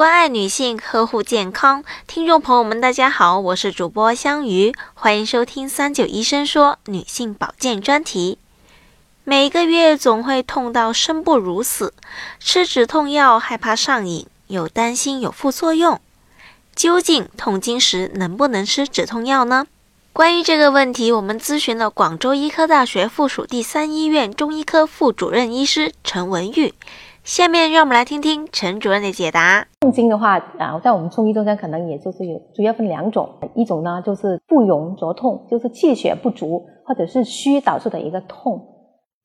关爱女性，呵护健康。听众朋友们，大家好，我是主播香鱼，欢迎收听三九医生说女性保健专题。每个月总会痛到生不如死，吃止痛药害怕上瘾，又担心有副作用。究竟痛经时能不能吃止痛药呢？关于这个问题，我们咨询了广州医科大学附属第三医院中医科副主任医师陈文玉。下面让我们来听听陈主任的解答。痛经的话，啊，在我们中医中间可能也就是有主要分两种，一种呢就是不容则痛，就是气血不足或者是虚导致的一个痛，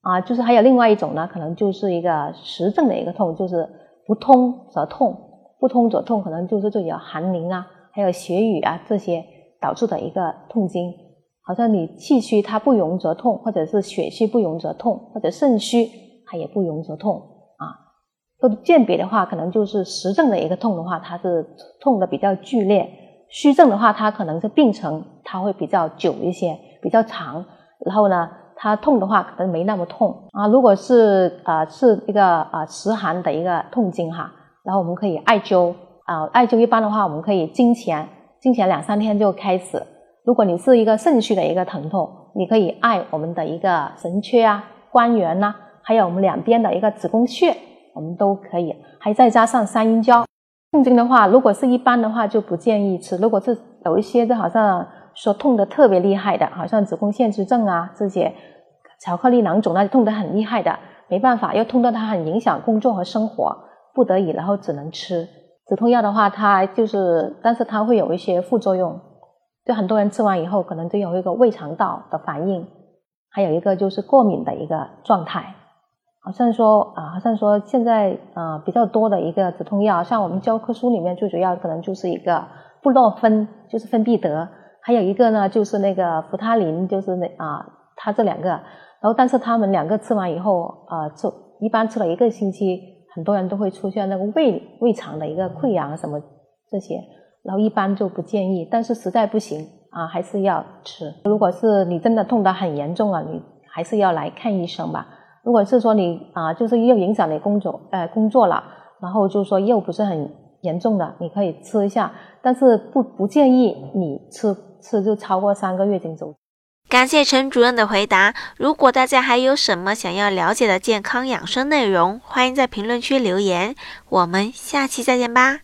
啊，就是还有另外一种呢，可能就是一个实症的一个痛，就是不通则痛，不通则痛，可能就是这有寒凝啊，还有血瘀啊这些导致的一个痛经，好像你气虚它不容则痛，或者是血虚不容则痛，或者肾虚它也不容则痛啊。都鉴别的话，可能就是实症的一个痛的话，它是痛的比较剧烈；虚症的话，它可能是病程，它会比较久一些，比较长。然后呢，它痛的话可能没那么痛啊。如果是啊是一个啊实寒的一个痛经哈，然后我们可以艾灸啊，艾灸一般的话，我们可以经前经前两三天就开始。如果你是一个肾虚的一个疼痛，你可以艾我们的一个神阙啊、关元呐，还有我们两边的一个子宫穴。我们都可以，还再加上三阴交。痛经的话，如果是一般的话就不建议吃。如果是有一些就好像说痛的特别厉害的，好像子宫腺肌症啊这些，巧克力囊肿那痛得很厉害的，没办法，又痛到它很影响工作和生活，不得已然后只能吃止痛药的话，它就是，但是它会有一些副作用，就很多人吃完以后可能就有一个胃肠道的反应，还有一个就是过敏的一个状态。好像说啊，好像说现在啊比较多的一个止痛药，像我们教科书里面最主要可能就是一个布洛芬，就是芬必得，还有一个呢就是那个扶他林，就是那啊，它这两个，然后但是他们两个吃完以后啊，吃一般吃了一个星期，很多人都会出现那个胃胃肠的一个溃疡什么这些，然后一般就不建议，但是实在不行啊，还是要吃。如果是你真的痛得很严重了，你还是要来看医生吧。如果是说你啊，就是又影响你工作，呃，工作了，然后就是说又不是很严重的，你可以吃一下，但是不不建议你吃吃就超过三个月经周期。感谢陈主任的回答。如果大家还有什么想要了解的健康养生内容，欢迎在评论区留言。我们下期再见吧。